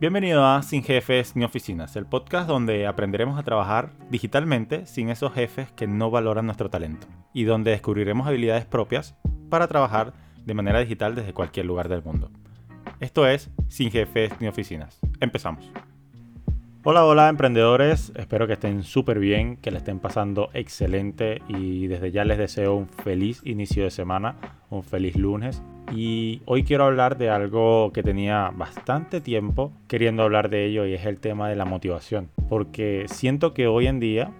Bienvenido a Sin Jefes ni Oficinas, el podcast donde aprenderemos a trabajar digitalmente sin esos jefes que no valoran nuestro talento y donde descubriremos habilidades propias para trabajar de manera digital desde cualquier lugar del mundo. Esto es Sin Jefes ni Oficinas. Empezamos. Hola, hola emprendedores, espero que estén súper bien, que le estén pasando excelente y desde ya les deseo un feliz inicio de semana, un feliz lunes. Y hoy quiero hablar de algo que tenía bastante tiempo queriendo hablar de ello y es el tema de la motivación. Porque siento que hoy en día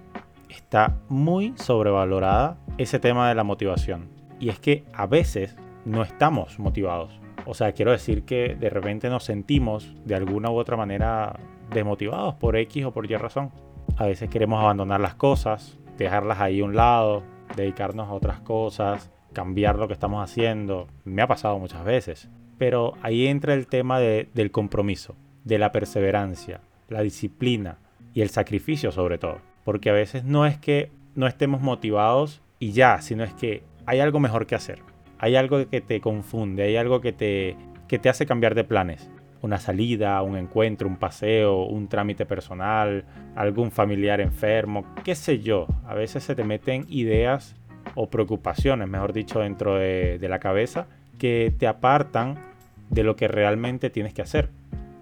está muy sobrevalorada ese tema de la motivación. Y es que a veces no estamos motivados. O sea, quiero decir que de repente nos sentimos de alguna u otra manera desmotivados por X o por Y razón. A veces queremos abandonar las cosas, dejarlas ahí a un lado, dedicarnos a otras cosas, cambiar lo que estamos haciendo. Me ha pasado muchas veces. Pero ahí entra el tema del compromiso, de la perseverancia, la disciplina y el sacrificio sobre todo. Porque a veces no es que no estemos motivados y ya, sino es que hay algo mejor que hacer. Hay algo que te confunde, hay algo que te, que te hace cambiar de planes una salida, un encuentro, un paseo, un trámite personal, algún familiar enfermo, qué sé yo. A veces se te meten ideas o preocupaciones, mejor dicho, dentro de, la cabeza que te apartan de lo que realmente tienes que hacer.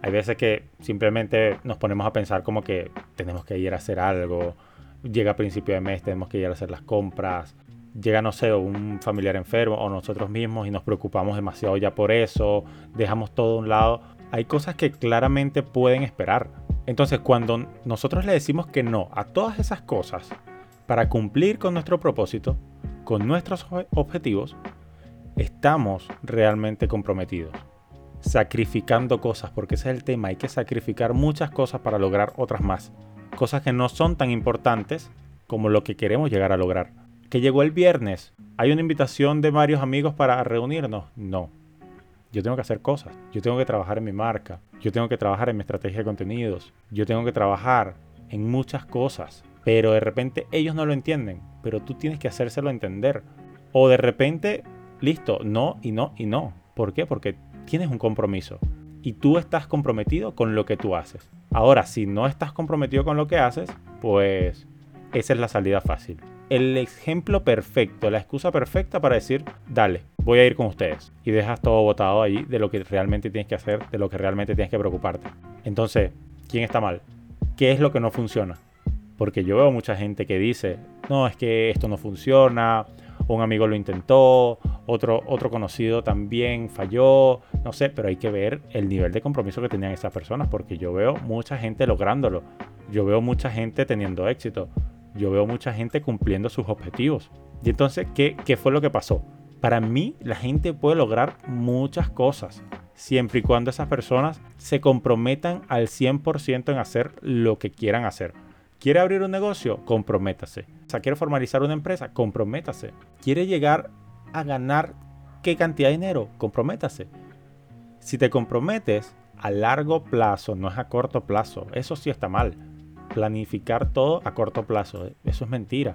Hay veces que simplemente nos ponemos a pensar como que tenemos que ir a hacer algo, llega a principio de mes, tenemos que ir a hacer las compras, llega, no sé, un familiar enfermo o nosotros mismos y nos preocupamos demasiado ya por eso, dejamos todo a un lado hay cosas que claramente pueden esperar. Entonces, cuando nosotros le decimos que no a todas esas cosas para cumplir con nuestro propósito, con nuestros objetivos, estamos realmente comprometidos. Sacrificando cosas, porque ese es el tema. Hay que sacrificar muchas cosas para lograr otras más. Cosas que no son tan importantes como lo que queremos llegar a lograr. Que llegó el viernes. ¿Hay una invitación de varios amigos para reunirnos? No yo tengo que hacer cosas, yo tengo que trabajar en mi marca, yo tengo que trabajar en mi estrategia de contenidos, yo tengo que trabajar en muchas cosas, pero de repente ellos no lo entienden, pero tú tienes que hacérselo entender. O de repente, listo, no y no y no. ¿Por qué? Porque tienes un compromiso y tú estás comprometido con lo que tú haces. Ahora, si no estás comprometido con lo que haces, pues esa es la salida fácil. El ejemplo perfecto, la excusa perfecta para decir, dale, voy a ir con ustedes. Y dejas todo botado ahí de lo que realmente tienes que hacer, de lo que realmente tienes que preocuparte. Entonces, ¿quién está mal? ¿Qué es lo que no funciona? Porque yo veo mucha gente que dice, no, es que esto no funciona, un amigo lo intentó, otro, otro conocido también falló, no sé, pero hay que ver el nivel de compromiso que tenían esas personas, porque yo veo mucha gente lográndolo, yo veo mucha gente teniendo éxito, yo veo mucha gente cumpliendo sus objetivos. Y entonces, ¿qué, qué fue lo que pasó? Para mí, la gente puede lograr muchas cosas, siempre y cuando esas personas se comprometan al 100% en hacer lo que quieran hacer. ¿Quiere abrir un negocio? Comprométase. O ¿quiere formalizar una empresa? Comprométase. ¿Quiere llegar a ganar qué cantidad de dinero? Comprométase. Si te comprometes a largo plazo, no es a corto plazo, eso sí está mal. Planificar todo a corto plazo, eso es mentira.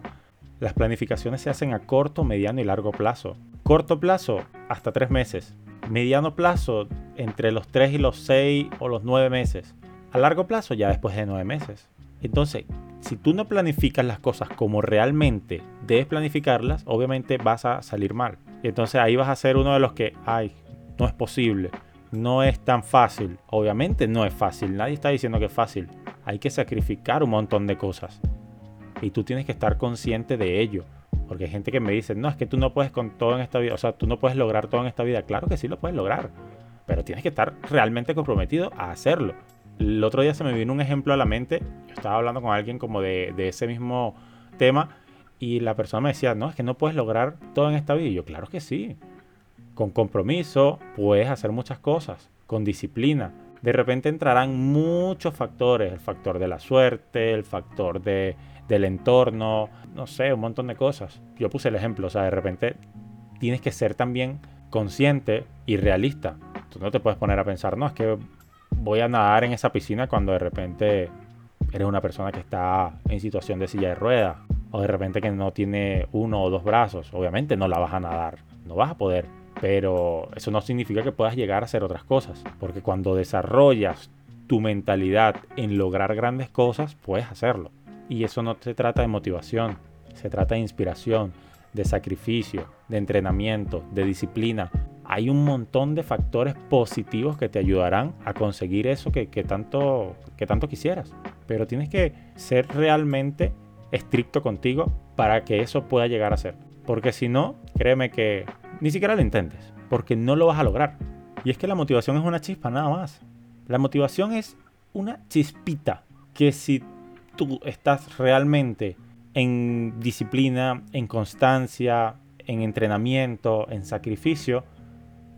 Las planificaciones se hacen a corto, mediano y largo plazo. Corto plazo, hasta tres meses. Mediano plazo, entre los tres y los seis o los nueve meses. A largo plazo, ya después de nueve meses. Entonces, si tú no planificas las cosas como realmente debes planificarlas, obviamente vas a salir mal. Entonces ahí vas a ser uno de los que, ay, no es posible, no es tan fácil. Obviamente no es fácil, nadie está diciendo que es fácil. Hay que sacrificar un montón de cosas. Y tú tienes que estar consciente de ello. Porque hay gente que me dice, no, es que tú no puedes con todo en esta vida, o sea, tú no puedes lograr todo en esta vida. Claro que sí lo puedes lograr, pero tienes que estar realmente comprometido a hacerlo. El otro día se me vino un ejemplo a la mente, yo estaba hablando con alguien como de, ese mismo tema y la persona me decía, no, es que no puedes lograr todo en esta vida. Y yo, claro que sí. Con compromiso puedes hacer muchas cosas, con disciplina. De repente entrarán muchos factores, el factor de la suerte, el factor de del entorno, no sé, un montón de cosas. Yo puse el ejemplo, o sea, de repente tienes que ser también consciente y realista. Tú no te puedes poner a pensar, no, es que voy a nadar en esa piscina cuando de repente eres una persona que está en situación de silla de ruedas o de repente que no tiene uno o dos brazos. Obviamente no la vas a nadar, no vas a poder. Pero eso no significa que puedas llegar a hacer otras cosas, porque cuando desarrollas tu mentalidad en lograr grandes cosas, puedes hacerlo. Y eso no se trata de motivación, se trata de inspiración, de sacrificio, de entrenamiento, de disciplina. Hay un montón de factores positivos que te ayudarán a conseguir eso que, tanto, que tanto quisieras. Pero tienes que ser realmente estricto contigo para que eso pueda llegar a ser. Porque si no, créeme que ni siquiera lo intentes, porque no lo vas a lograr. Y es que la motivación es una chispa nada más. La motivación es una chispita que si tú estás realmente en disciplina, en constancia, en entrenamiento, en sacrificio,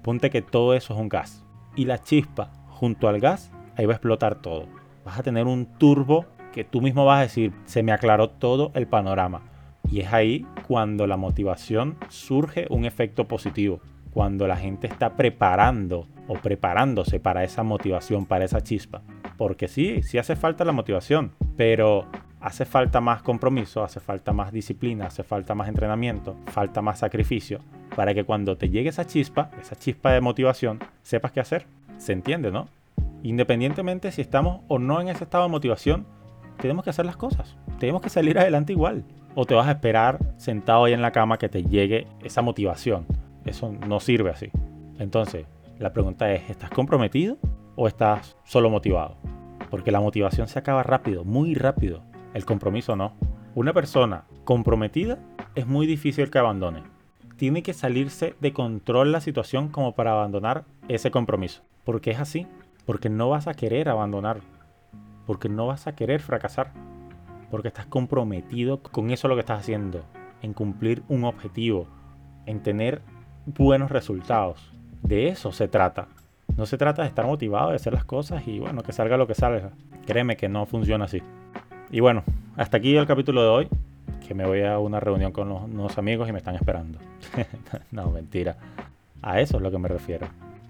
ponte que todo eso es un gas. Y la chispa junto al gas, ahí va a explotar todo. Vas a tener un turbo que tú mismo vas a decir, se me aclaró todo el panorama. Y es ahí cuando la motivación surge un efecto positivo. Cuando la gente está preparando o preparándose para esa motivación, para esa chispa. Porque sí, sí hace falta la motivación, pero hace falta más compromiso, hace falta más disciplina, hace falta más entrenamiento, falta más sacrificio para que cuando te llegue esa chispa, esa chispa de motivación, sepas qué hacer. Se entiende, ¿no? Independientemente si estamos o no en ese estado de motivación, tenemos que hacer las cosas. Tenemos que salir adelante igual. O te vas a esperar sentado ahí en la cama que te llegue esa motivación. Eso no sirve así. Entonces, la pregunta es, ¿estás comprometido o estás solo motivado? Porque la motivación se acaba rápido, muy rápido. El compromiso no. Una persona comprometida es muy difícil que abandone. Tiene que salirse de control la situación como para abandonar ese compromiso. Porque es así. Porque no vas a querer abandonar. Porque no vas a querer fracasar. Porque estás comprometido con eso lo que estás haciendo. En cumplir un objetivo. En tener buenos resultados. De eso se trata. No se trata de estar motivado de hacer las cosas y bueno, que salga lo que salga. Créeme que no funciona así. Y bueno, hasta aquí el capítulo de hoy, que me voy a una reunión con unos amigos y me están esperando. no, mentira. A eso es lo que me refiero.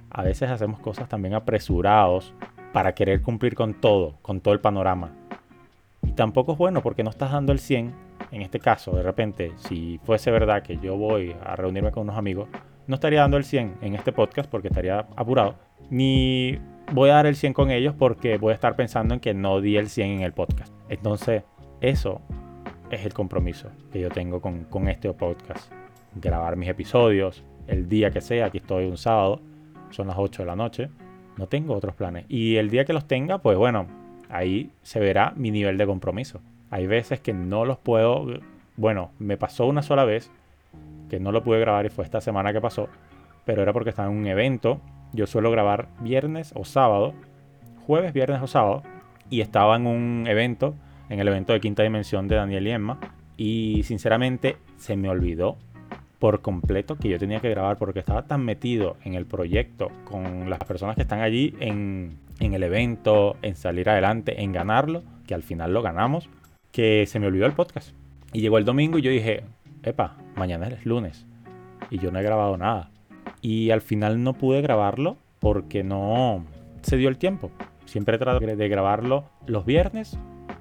A veces hacemos cosas también apresurados para querer cumplir con todo, con todo el panorama. Y tampoco es bueno porque no estás dando el 100. En este caso, de repente, si fuese verdad que yo voy a reunirme con unos amigos, no estaría dando el 100 en este podcast porque estaría apurado. Ni voy a dar el 100 con ellos porque voy a estar pensando en que no di el 100 en el podcast. Entonces, eso es el compromiso que yo tengo con, este podcast. Grabar mis episodios el día que sea, aquí estoy un sábado, son las 8 de la noche, no tengo otros planes. Y el día que los tenga, pues bueno, ahí se verá mi nivel de compromiso. Hay veces que no los puedo, bueno, me pasó una sola vez que no lo pude grabar y fue esta semana que pasó, pero era porque estaba en un evento. Yo suelo grabar viernes o sábado, jueves, viernes o sábado, y estaba en un evento, en el evento de Quinta Dimensión de Daniel y Emma, y sinceramente se me olvidó por completo que yo tenía que grabar porque estaba tan metido en el proyecto con las personas que están allí en, el evento, en salir adelante, en ganarlo, que al final lo ganamos, que se me olvidó el podcast. Y llegó el domingo y yo dije, epa, mañana es lunes y yo no he grabado nada. Y al final no pude grabarlo porque no se dio el tiempo. Siempre trato de grabarlo los viernes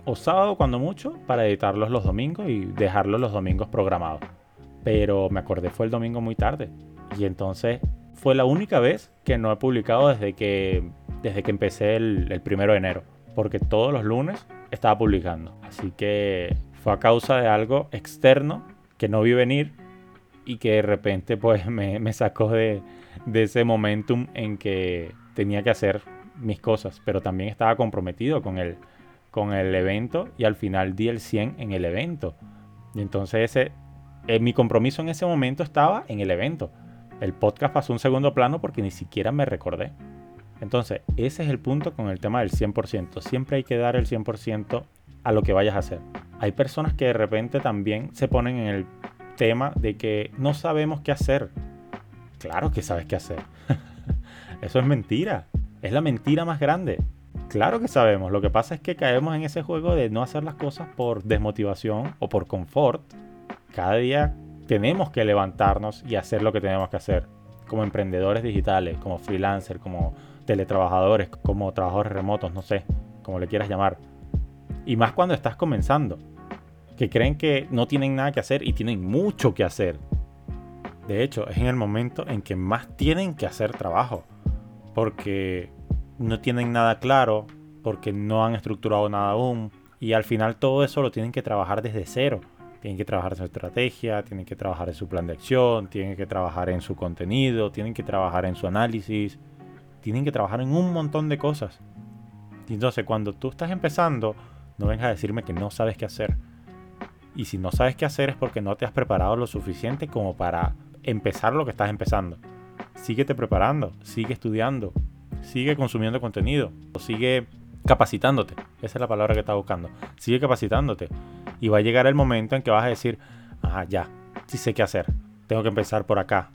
o sábado cuando mucho para editarlos los domingos y dejarlos los domingos programados. Pero me acordé fue el domingo muy tarde. Y entonces fue la única vez que no he publicado desde que, desde que empecé el, primero de enero. Porque todos los lunes estaba publicando. Así que fue a causa de algo externo que no vi venir y que de repente pues me, me sacó de, de, ese momentum en que tenía que hacer mis cosas, pero también estaba comprometido con el, con el evento y al final di el 100 en el evento. Y entonces ese, eh, mi compromiso en ese momento estaba en el evento. El podcast pasó un segundo plano porque ni siquiera me recordé. Entonces, ese es el punto con el tema del 100%. Siempre hay que dar el 100% a lo que vayas a hacer. Hay personas que de repente también se ponen en el tema de que no sabemos qué hacer. Claro que sabes qué hacer. Eso es mentira. Es la mentira más grande. Claro que sabemos. Lo que pasa es que caemos en ese juego de no hacer las cosas por desmotivación o por confort. Cada día tenemos que levantarnos y hacer lo que tenemos que hacer. Como emprendedores digitales, como freelancers, como teletrabajadores, como trabajadores remotos, no sé, como le quieras llamar. Y más cuando estás comenzando, que creen que no tienen nada que hacer y tienen mucho que hacer. De hecho, es en el momento en que más tienen que hacer trabajo porque no tienen nada claro, porque no han estructurado nada aún. Y al final todo eso lo tienen que trabajar desde cero. Tienen que trabajar en su estrategia, tienen que trabajar en su plan de acción, tienen que trabajar en su contenido, tienen que trabajar en su análisis, tienen que trabajar en un montón de cosas. Y entonces cuando tú estás empezando, no vengas a decirme que no sabes qué hacer. Y si no sabes qué hacer es porque no te has preparado lo suficiente como para empezar lo que estás empezando. Síguete preparando, sigue estudiando, sigue consumiendo contenido, sigue capacitándote. Esa es la palabra que estás buscando. Sigue capacitándote. Y va a llegar el momento en que vas a decir, ah, ya, sí sé qué hacer. Tengo que empezar por acá.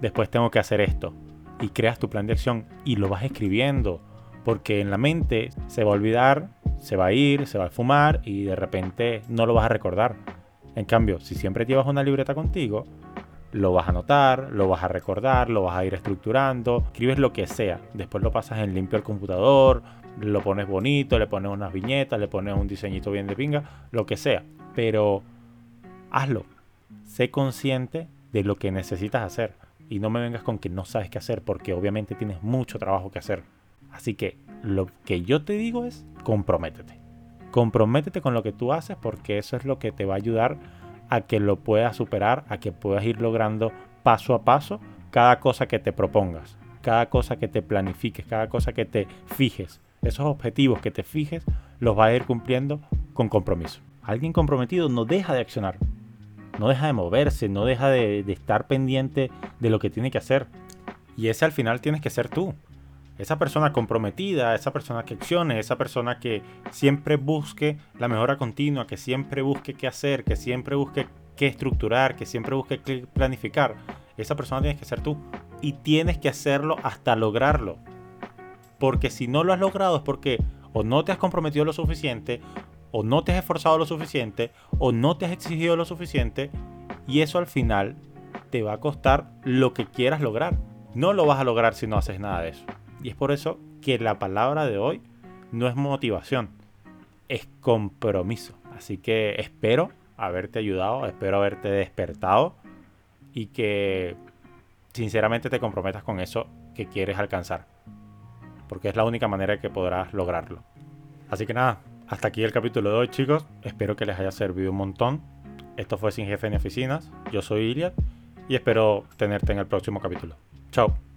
Después tengo que hacer esto. Y creas tu plan de acción y lo vas escribiendo. Porque en la mente se va a olvidar, se va a ir, se va a fumar y de repente no lo vas a recordar. En cambio, si siempre llevas una libreta contigo, lo vas a anotar, lo vas a recordar, lo vas a ir estructurando, escribes lo que sea, después lo pasas en limpio al computador, lo pones bonito, le pones unas viñetas, le pones un diseñito bien de pinga, lo que sea, pero hazlo, sé consciente de lo que necesitas hacer y no me vengas con que no sabes qué hacer porque obviamente tienes mucho trabajo que hacer. Así que lo que yo te digo es comprométete. Comprométete con lo que tú haces porque eso es lo que te va a ayudar a que lo puedas superar, a que puedas ir logrando paso a paso cada cosa que te propongas, cada cosa que te planifiques, cada cosa que te fijes. Esos objetivos que te fijes los vas a ir cumpliendo con compromiso. Alguien comprometido no deja de accionar, no deja de moverse, no deja de, de estar pendiente de lo que tiene que hacer. Y ese al final tienes que ser tú esa persona comprometida, esa persona que accione, esa persona que siempre busque la mejora continua, que siempre busque qué hacer, que siempre busque qué estructurar, que siempre busque qué planificar, esa persona tienes que ser tú. Y tienes que hacerlo hasta lograrlo. Porque si no lo has logrado es porque o no te has comprometido lo suficiente, o no te has esforzado lo suficiente, o no te has exigido lo suficiente, y eso al final te va a costar lo que quieras lograr. No lo vas a lograr si no haces nada de eso. Y es por eso que la palabra de hoy no es motivación, es compromiso. Así que espero haberte ayudado, espero haberte despertado y que sinceramente te comprometas con eso que quieres alcanzar. Porque es la única manera que podrás lograrlo. Así que nada, hasta aquí el capítulo de hoy chicos. Espero que les haya servido un montón. Esto fue Sin Jefe ni Oficinas. Yo soy Iliad y espero tenerte en el próximo capítulo. Chao.